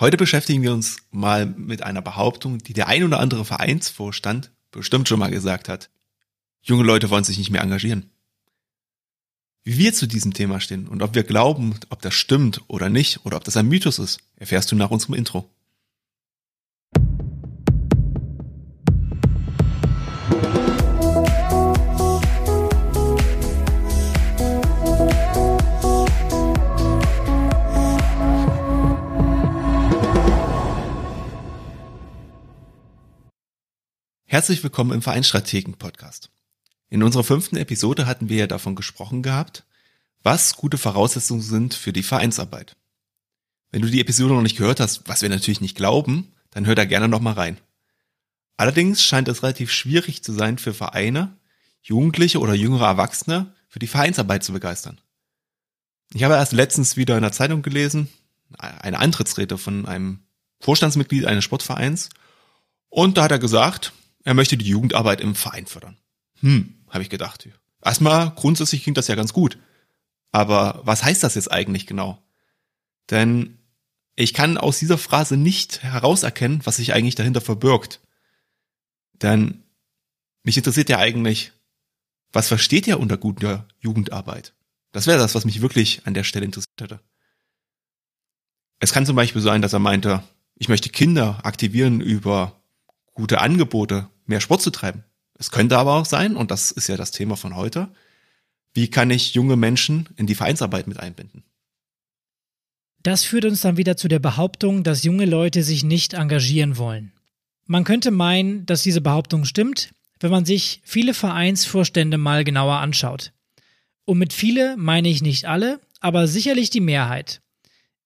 Heute beschäftigen wir uns mal mit einer Behauptung, die der ein oder andere Vereinsvorstand bestimmt schon mal gesagt hat. Junge Leute wollen sich nicht mehr engagieren. Wie wir zu diesem Thema stehen und ob wir glauben, ob das stimmt oder nicht oder ob das ein Mythos ist, erfährst du nach unserem Intro. Herzlich willkommen im Vereinsstrategen-Podcast. In unserer fünften Episode hatten wir ja davon gesprochen gehabt, was gute Voraussetzungen sind für die Vereinsarbeit. Wenn du die Episode noch nicht gehört hast, was wir natürlich nicht glauben, dann hör da gerne nochmal rein. Allerdings scheint es relativ schwierig zu sein für Vereine, Jugendliche oder jüngere Erwachsene für die Vereinsarbeit zu begeistern. Ich habe erst letztens wieder in der Zeitung gelesen, eine Antrittsrede von einem Vorstandsmitglied eines Sportvereins, und da hat er gesagt, er möchte die Jugendarbeit im Verein fördern. Hm, habe ich gedacht. Erstmal grundsätzlich klingt das ja ganz gut. Aber was heißt das jetzt eigentlich genau? Denn ich kann aus dieser Phrase nicht herauserkennen, was sich eigentlich dahinter verbirgt. Denn mich interessiert ja eigentlich, was versteht er unter guter Jugendarbeit? Das wäre das, was mich wirklich an der Stelle interessiert hätte. Es kann zum Beispiel sein, dass er meinte, ich möchte Kinder aktivieren über gute Angebote, mehr Sport zu treiben. Es könnte aber auch sein, und das ist ja das Thema von heute, wie kann ich junge Menschen in die Vereinsarbeit mit einbinden? Das führt uns dann wieder zu der Behauptung, dass junge Leute sich nicht engagieren wollen. Man könnte meinen, dass diese Behauptung stimmt, wenn man sich viele Vereinsvorstände mal genauer anschaut. Und mit viele meine ich nicht alle, aber sicherlich die Mehrheit.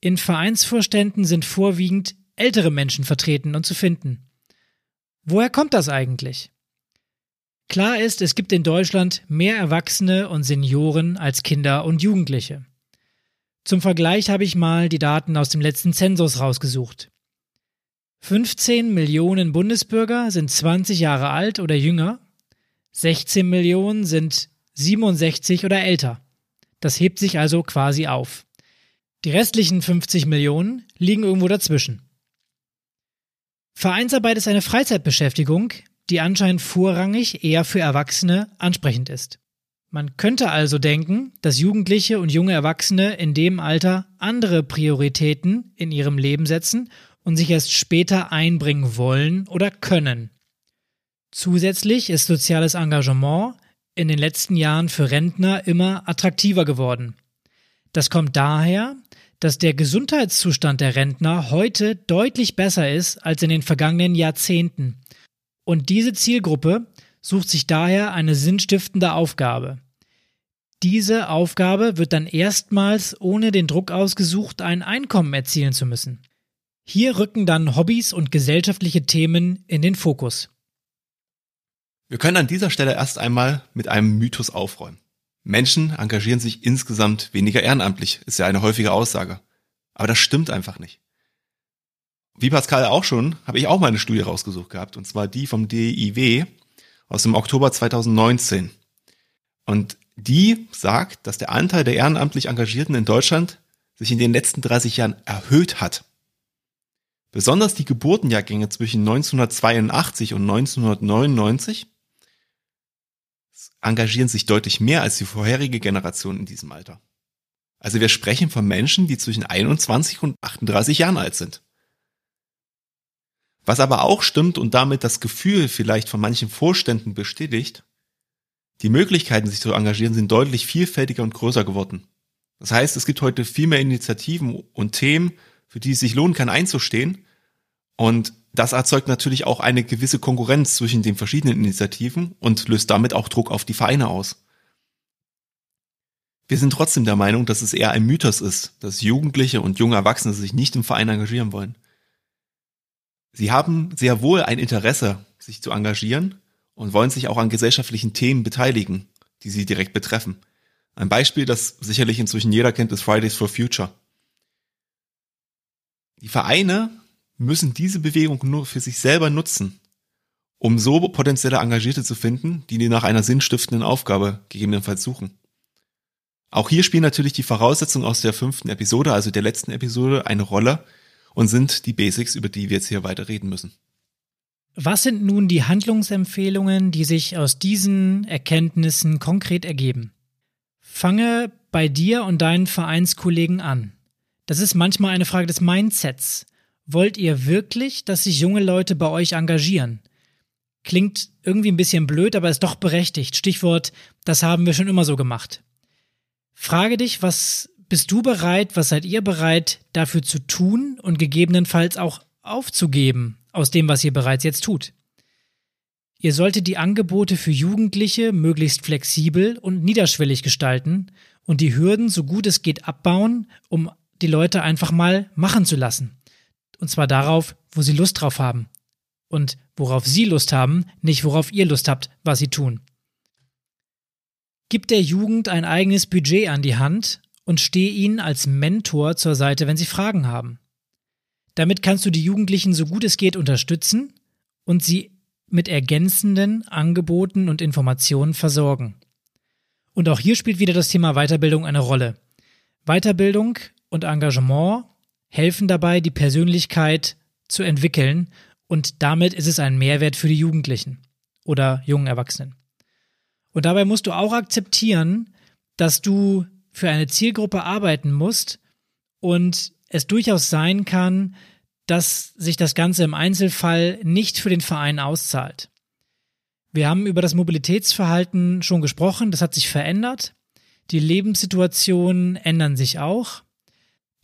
In Vereinsvorständen sind vorwiegend ältere Menschen vertreten und zu finden. Woher kommt das eigentlich? Klar ist, es gibt in Deutschland mehr Erwachsene und Senioren als Kinder und Jugendliche. Zum Vergleich habe ich mal die Daten aus dem letzten Zensus rausgesucht. 15 Millionen Bundesbürger sind 20 Jahre alt oder jünger, 16 Millionen sind 67 oder älter. Das hebt sich also quasi auf. Die restlichen 50 Millionen liegen irgendwo dazwischen. Vereinsarbeit ist eine Freizeitbeschäftigung, die anscheinend vorrangig eher für Erwachsene ansprechend ist. Man könnte also denken, dass Jugendliche und junge Erwachsene in dem Alter andere Prioritäten in ihrem Leben setzen und sich erst später einbringen wollen oder können. Zusätzlich ist soziales Engagement in den letzten Jahren für Rentner immer attraktiver geworden. Das kommt daher, dass der Gesundheitszustand der Rentner heute deutlich besser ist als in den vergangenen Jahrzehnten. Und diese Zielgruppe sucht sich daher eine sinnstiftende Aufgabe. Diese Aufgabe wird dann erstmals ohne den Druck ausgesucht, ein Einkommen erzielen zu müssen. Hier rücken dann Hobbys und gesellschaftliche Themen in den Fokus. Wir können an dieser Stelle erst einmal mit einem Mythos aufräumen. Menschen engagieren sich insgesamt weniger ehrenamtlich, ist ja eine häufige Aussage. Aber das stimmt einfach nicht. Wie Pascal auch schon, habe ich auch mal eine Studie rausgesucht gehabt, und zwar die vom DIW aus dem Oktober 2019. Und die sagt, dass der Anteil der ehrenamtlich Engagierten in Deutschland sich in den letzten 30 Jahren erhöht hat. Besonders die Geburtenjahrgänge zwischen 1982 und 1999 engagieren sich deutlich mehr als die vorherige Generation in diesem Alter. Also wir sprechen von Menschen, die zwischen 21 und 38 Jahren alt sind. Was aber auch stimmt und damit das Gefühl vielleicht von manchen Vorständen bestätigt, die Möglichkeiten, sich zu engagieren, sind deutlich vielfältiger und größer geworden. Das heißt, es gibt heute viel mehr Initiativen und Themen, für die es sich lohnen kann einzustehen. Und das erzeugt natürlich auch eine gewisse Konkurrenz zwischen den verschiedenen Initiativen und löst damit auch Druck auf die Vereine aus. Wir sind trotzdem der Meinung, dass es eher ein Mythos ist, dass Jugendliche und junge Erwachsene sich nicht im Verein engagieren wollen. Sie haben sehr wohl ein Interesse, sich zu engagieren und wollen sich auch an gesellschaftlichen Themen beteiligen, die sie direkt betreffen. Ein Beispiel, das sicherlich inzwischen jeder kennt, ist Fridays for Future. Die Vereine müssen diese Bewegung nur für sich selber nutzen, um so potenzielle Engagierte zu finden, die nach einer sinnstiftenden Aufgabe gegebenenfalls suchen. Auch hier spielen natürlich die Voraussetzungen aus der fünften Episode, also der letzten Episode, eine Rolle. und sind die Basics, über die wir jetzt hier weiter reden müssen. Was sind nun die Handlungsempfehlungen, die sich aus diesen Erkenntnissen konkret ergeben? Fange bei dir und deinen Vereinskollegen an. Das ist manchmal eine Frage des Mindsets. Wollt ihr wirklich, dass sich junge Leute bei euch engagieren? Klingt irgendwie ein bisschen blöd, aber ist doch berechtigt. Stichwort, das haben wir schon immer so gemacht. Frage dich, was bist du bereit, was seid ihr bereit dafür zu tun und gegebenenfalls auch aufzugeben aus dem, was ihr bereits jetzt tut? Ihr solltet die Angebote für Jugendliche möglichst flexibel und niederschwellig gestalten und die Hürden so gut es geht abbauen, um die Leute einfach mal machen zu lassen. Und zwar darauf, wo sie Lust drauf haben. Und worauf sie Lust haben, nicht worauf ihr Lust habt, was sie tun. Gib der Jugend ein eigenes Budget an die Hand und steh ihnen als Mentor zur Seite, wenn sie Fragen haben. Damit kannst du die Jugendlichen so gut es geht unterstützen und sie mit ergänzenden Angeboten und Informationen versorgen. Und auch hier spielt wieder das Thema Weiterbildung eine Rolle. Weiterbildung und Engagement helfen dabei, die Persönlichkeit zu entwickeln und damit ist es ein Mehrwert für die Jugendlichen oder jungen Erwachsenen. Und dabei musst du auch akzeptieren, dass du für eine Zielgruppe arbeiten musst und es durchaus sein kann, dass sich das Ganze im Einzelfall nicht für den Verein auszahlt. Wir haben über das Mobilitätsverhalten schon gesprochen, das hat sich verändert. Die Lebenssituationen ändern sich auch.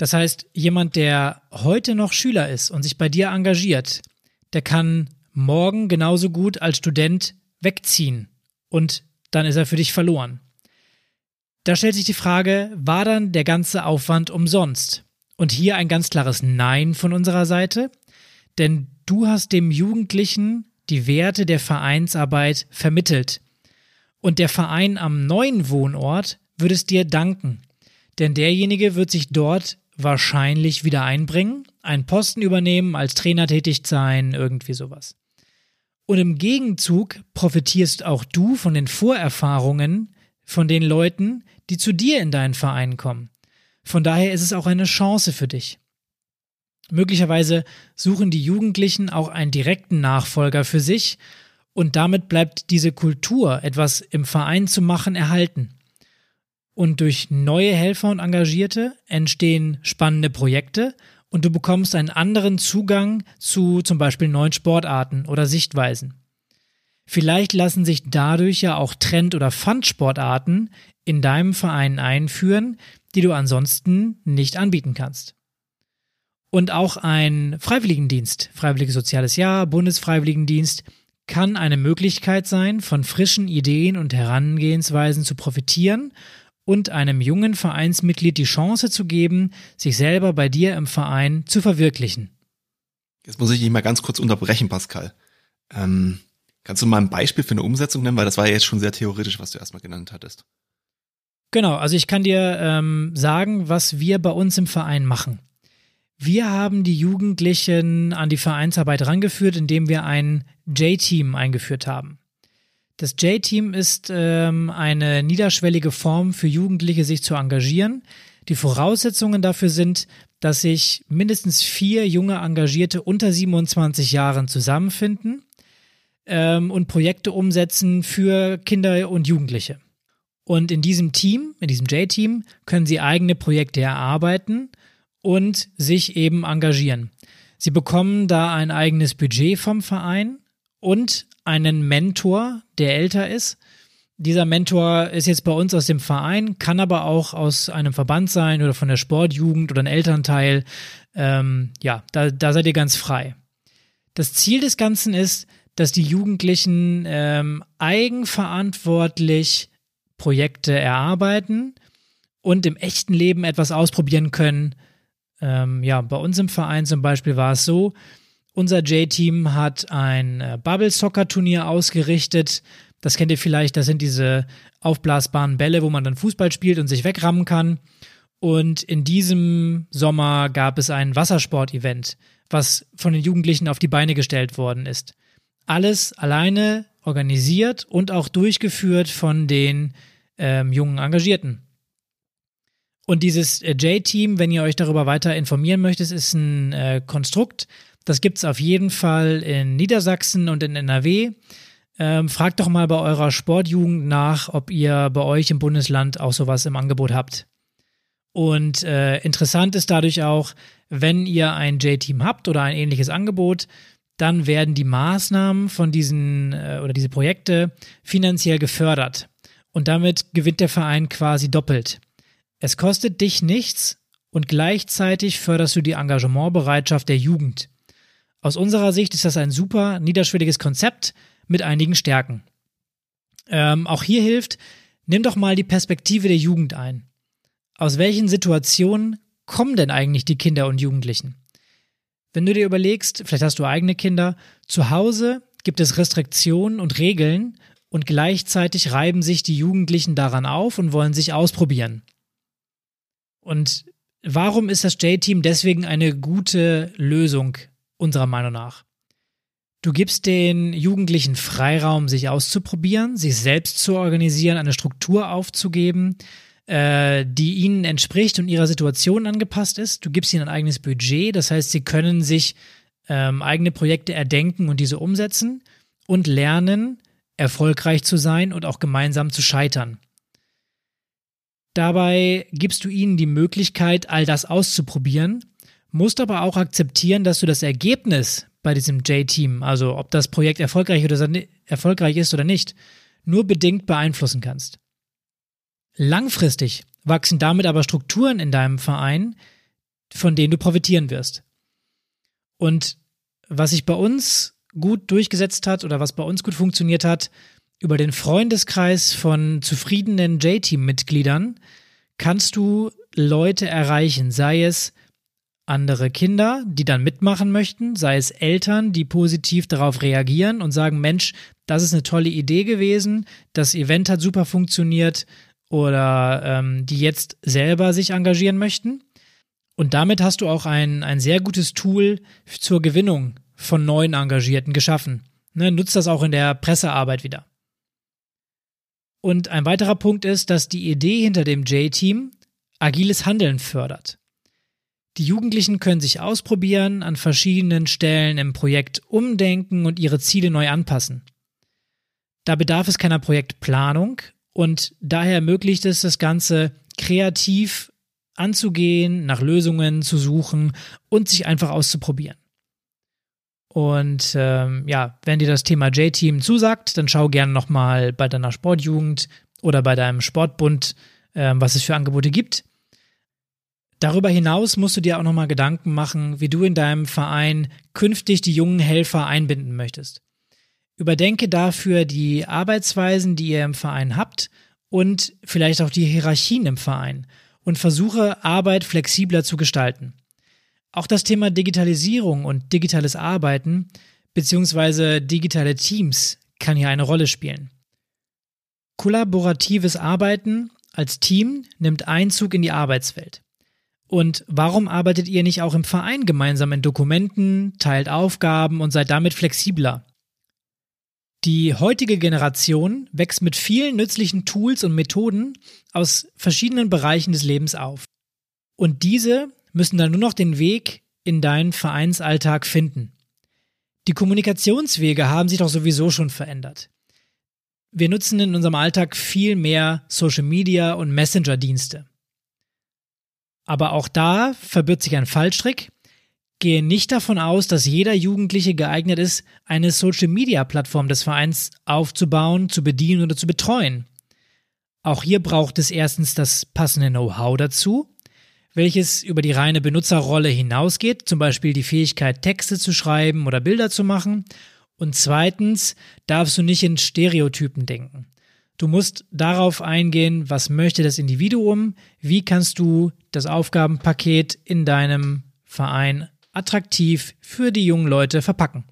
Das heißt, jemand, der heute noch Schüler ist und sich bei dir engagiert, der kann morgen genauso gut als Student wegziehen und dann ist er für dich verloren. Da stellt sich die Frage, war dann der ganze Aufwand umsonst? Und hier ein ganz klares Nein von unserer Seite, denn du hast dem Jugendlichen die Werte der Vereinsarbeit vermittelt. Und der Verein am neuen Wohnort würde es dir danken, denn derjenige wird sich dort wahrscheinlich wieder einbringen, einen Posten übernehmen, als Trainer tätig sein, irgendwie sowas. Und im Gegenzug profitierst auch du von den Vorerfahrungen von den Leuten, die zu dir in deinen Verein kommen. Von daher ist es auch eine Chance für dich. Möglicherweise suchen die Jugendlichen auch einen direkten Nachfolger für sich und damit bleibt diese Kultur, etwas im Verein zu machen, erhalten. Und durch neue Helfer und Engagierte entstehen spannende Projekte und du bekommst einen anderen Zugang zu zum Beispiel neuen Sportarten oder Sichtweisen. Vielleicht lassen sich dadurch ja auch Trend- oder Fun-Sportarten in deinem Verein einführen, die du ansonsten nicht anbieten kannst. Und auch ein Freiwilligendienst, Freiwilliges Soziales Jahr, Bundesfreiwilligendienst, kann eine Möglichkeit sein, von frischen Ideen und Herangehensweisen zu profitieren und einem jungen Vereinsmitglied die Chance zu geben, sich selber bei dir im Verein zu verwirklichen. Jetzt muss ich dich mal ganz kurz unterbrechen, Pascal. Ähm, kannst du mal ein Beispiel für eine Umsetzung nennen? Weil das war ja jetzt schon sehr theoretisch, was du erstmal genannt hattest. Genau, also ich kann dir ähm, sagen, was wir bei uns im Verein machen. Wir haben die Jugendlichen an die Vereinsarbeit rangeführt, indem wir ein J-Team eingeführt haben. Das J-Team ist ähm, eine niederschwellige Form für Jugendliche, sich zu engagieren. Die Voraussetzungen dafür sind, dass sich mindestens vier junge Engagierte unter 27 Jahren zusammenfinden ähm, und Projekte umsetzen für Kinder und Jugendliche. Und in diesem Team, in diesem J-Team, können sie eigene Projekte erarbeiten und sich eben engagieren. Sie bekommen da ein eigenes Budget vom Verein und einen Mentor, der älter ist. Dieser Mentor ist jetzt bei uns aus dem Verein, kann aber auch aus einem Verband sein oder von der Sportjugend oder ein Elternteil. Ähm, ja, da, da seid ihr ganz frei. Das Ziel des Ganzen ist, dass die Jugendlichen ähm, eigenverantwortlich Projekte erarbeiten und im echten Leben etwas ausprobieren können. Ähm, ja, bei uns im Verein zum Beispiel war es so, unser J-Team hat ein äh, Bubble-Soccer-Turnier ausgerichtet. Das kennt ihr vielleicht, das sind diese aufblasbaren Bälle, wo man dann Fußball spielt und sich wegrammen kann. Und in diesem Sommer gab es ein Wassersport-Event, was von den Jugendlichen auf die Beine gestellt worden ist. Alles alleine organisiert und auch durchgeführt von den ähm, jungen Engagierten. Und dieses äh, J-Team, wenn ihr euch darüber weiter informieren möchtet, ist ein äh, Konstrukt. Das gibt's auf jeden Fall in Niedersachsen und in NRW. Ähm, fragt doch mal bei eurer Sportjugend nach, ob ihr bei euch im Bundesland auch sowas im Angebot habt. Und äh, interessant ist dadurch auch, wenn ihr ein J-Team habt oder ein ähnliches Angebot, dann werden die Maßnahmen von diesen äh, oder diese Projekte finanziell gefördert. Und damit gewinnt der Verein quasi doppelt. Es kostet dich nichts und gleichzeitig förderst du die Engagementbereitschaft der Jugend. Aus unserer Sicht ist das ein super niederschwelliges Konzept mit einigen Stärken. Ähm, auch hier hilft, nimm doch mal die Perspektive der Jugend ein. Aus welchen Situationen kommen denn eigentlich die Kinder und Jugendlichen? Wenn du dir überlegst, vielleicht hast du eigene Kinder, zu Hause gibt es Restriktionen und Regeln und gleichzeitig reiben sich die Jugendlichen daran auf und wollen sich ausprobieren. Und warum ist das J-Team deswegen eine gute Lösung unserer Meinung nach? Du gibst den Jugendlichen Freiraum, sich auszuprobieren, sich selbst zu organisieren, eine Struktur aufzugeben, äh, die ihnen entspricht und ihrer Situation angepasst ist. Du gibst ihnen ein eigenes Budget, das heißt, sie können sich ähm, eigene Projekte erdenken und diese umsetzen und lernen, erfolgreich zu sein und auch gemeinsam zu scheitern. Dabei gibst du ihnen die Möglichkeit, all das auszuprobieren, musst aber auch akzeptieren, dass du das Ergebnis bei diesem J-Team, also ob das Projekt erfolgreich, oder erfolgreich ist oder nicht, nur bedingt beeinflussen kannst. Langfristig wachsen damit aber Strukturen in deinem Verein, von denen du profitieren wirst. Und was sich bei uns gut durchgesetzt hat oder was bei uns gut funktioniert hat, über den Freundeskreis von zufriedenen J-Team-Mitgliedern kannst du Leute erreichen, sei es andere Kinder, die dann mitmachen möchten, sei es Eltern, die positiv darauf reagieren und sagen, Mensch, das ist eine tolle Idee gewesen, das Event hat super funktioniert, oder ähm, die jetzt selber sich engagieren möchten. Und damit hast du auch ein, ein sehr gutes Tool zur Gewinnung von neuen Engagierten geschaffen. Ne, nutzt das auch in der Pressearbeit wieder. Und ein weiterer Punkt ist, dass die Idee hinter dem J-Team agiles Handeln fördert. Die Jugendlichen können sich ausprobieren, an verschiedenen Stellen im Projekt umdenken und ihre Ziele neu anpassen. Da bedarf es keiner Projektplanung und daher ermöglicht es das Ganze kreativ anzugehen, nach Lösungen zu suchen und sich einfach auszuprobieren. Und ähm, ja, wenn dir das Thema J-Team zusagt, dann schau gerne nochmal bei deiner Sportjugend oder bei deinem Sportbund, ähm, was es für Angebote gibt. Darüber hinaus musst du dir auch nochmal Gedanken machen, wie du in deinem Verein künftig die jungen Helfer einbinden möchtest. Überdenke dafür die Arbeitsweisen, die ihr im Verein habt und vielleicht auch die Hierarchien im Verein und versuche Arbeit flexibler zu gestalten. Auch das Thema Digitalisierung und digitales Arbeiten bzw. digitale Teams kann hier eine Rolle spielen. Kollaboratives Arbeiten als Team nimmt Einzug in die Arbeitswelt. Und warum arbeitet ihr nicht auch im Verein gemeinsam in Dokumenten, teilt Aufgaben und seid damit flexibler? Die heutige Generation wächst mit vielen nützlichen Tools und Methoden aus verschiedenen Bereichen des Lebens auf. Und diese müssen dann nur noch den Weg in deinen Vereinsalltag finden. Die Kommunikationswege haben sich doch sowieso schon verändert. Wir nutzen in unserem Alltag viel mehr Social Media und Messenger-Dienste. Aber auch da verbirgt sich ein Fallstrick, gehe nicht davon aus, dass jeder Jugendliche geeignet ist, eine Social-Media-Plattform des Vereins aufzubauen, zu bedienen oder zu betreuen. Auch hier braucht es erstens das passende Know-how dazu, welches über die reine Benutzerrolle hinausgeht, zum Beispiel die Fähigkeit, Texte zu schreiben oder Bilder zu machen. Und zweitens darfst du nicht in Stereotypen denken. Du musst darauf eingehen, was möchte das Individuum, wie kannst du das Aufgabenpaket in deinem Verein attraktiv für die jungen Leute verpacken.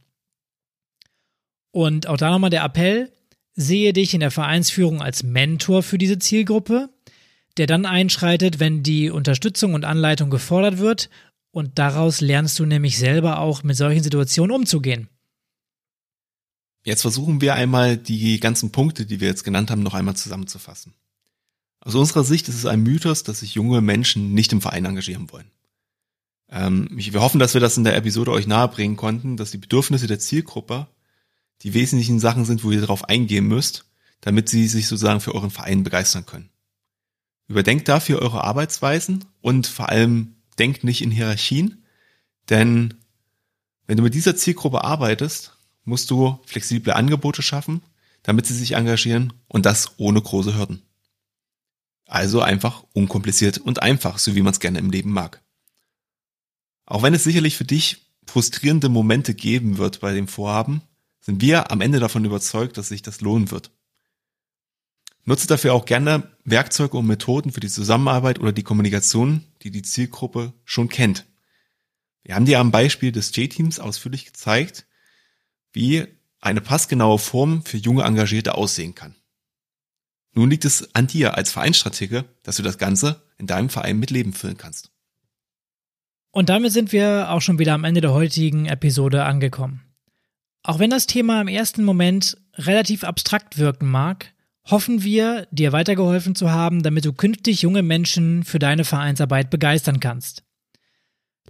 Und auch da nochmal der Appell, sehe dich in der Vereinsführung als Mentor für diese Zielgruppe, der dann einschreitet, wenn die Unterstützung und Anleitung gefordert wird und daraus lernst du nämlich selber auch mit solchen Situationen umzugehen. Jetzt versuchen wir einmal die ganzen Punkte, die wir jetzt genannt haben, noch einmal zusammenzufassen. Aus unserer Sicht ist es ein Mythos, dass sich junge Menschen nicht im Verein engagieren wollen. Ähm, wir hoffen, dass wir das in der Episode euch nahebringen konnten, dass die Bedürfnisse der Zielgruppe die wesentlichen Sachen sind, wo ihr darauf eingehen müsst, damit sie sich sozusagen für euren Verein begeistern können. Überdenkt dafür eure Arbeitsweisen und vor allem denkt nicht in Hierarchien, denn wenn du mit dieser Zielgruppe arbeitest, musst du flexible Angebote schaffen, damit sie sich engagieren und das ohne große Hürden. Also einfach unkompliziert und einfach, so wie man es gerne im Leben mag. Auch wenn es sicherlich für dich frustrierende Momente geben wird bei dem Vorhaben, sind wir am Ende davon überzeugt, dass sich das lohnen wird. Nutze dafür auch gerne Werkzeuge und Methoden für die Zusammenarbeit oder die Kommunikation, die die Zielgruppe schon kennt. Wir haben dir am Beispiel des J-Teams ausführlich gezeigt, wie eine passgenaue Form für junge Engagierte aussehen kann. Nun liegt es an dir als Vereinsstratege, dass du das Ganze in deinem Verein mit Leben füllen kannst. Und damit sind wir auch schon wieder am Ende der heutigen Episode angekommen. Auch wenn das Thema im ersten Moment relativ abstrakt wirken mag, hoffen wir, dir weitergeholfen zu haben, damit du künftig junge Menschen für deine Vereinsarbeit begeistern kannst.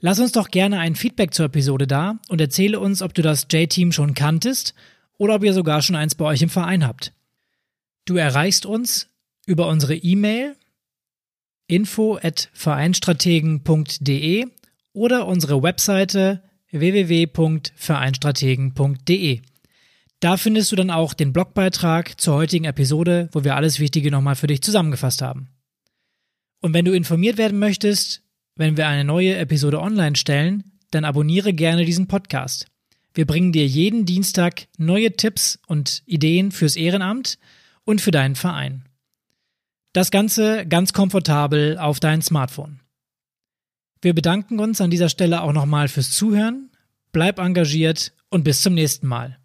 Lass uns doch gerne ein Feedback zur Episode da und erzähle uns, ob du das J-Team schon kanntest oder ob ihr sogar schon eins bei euch im Verein habt. Du erreichst uns über unsere E-Mail info at vereinstrategen.de oder unsere Webseite www.vereinstrategen.de. Da findest du dann auch den Blogbeitrag zur heutigen Episode, wo wir alles Wichtige nochmal für dich zusammengefasst haben. Und wenn du informiert werden möchtest, wenn wir eine neue Episode online stellen, dann abonniere gerne diesen Podcast. Wir bringen dir jeden Dienstag neue Tipps und Ideen fürs Ehrenamt und für deinen Verein. Das Ganze ganz komfortabel auf dein Smartphone. Wir bedanken uns an dieser Stelle auch nochmal fürs Zuhören, bleib engagiert und bis zum nächsten Mal.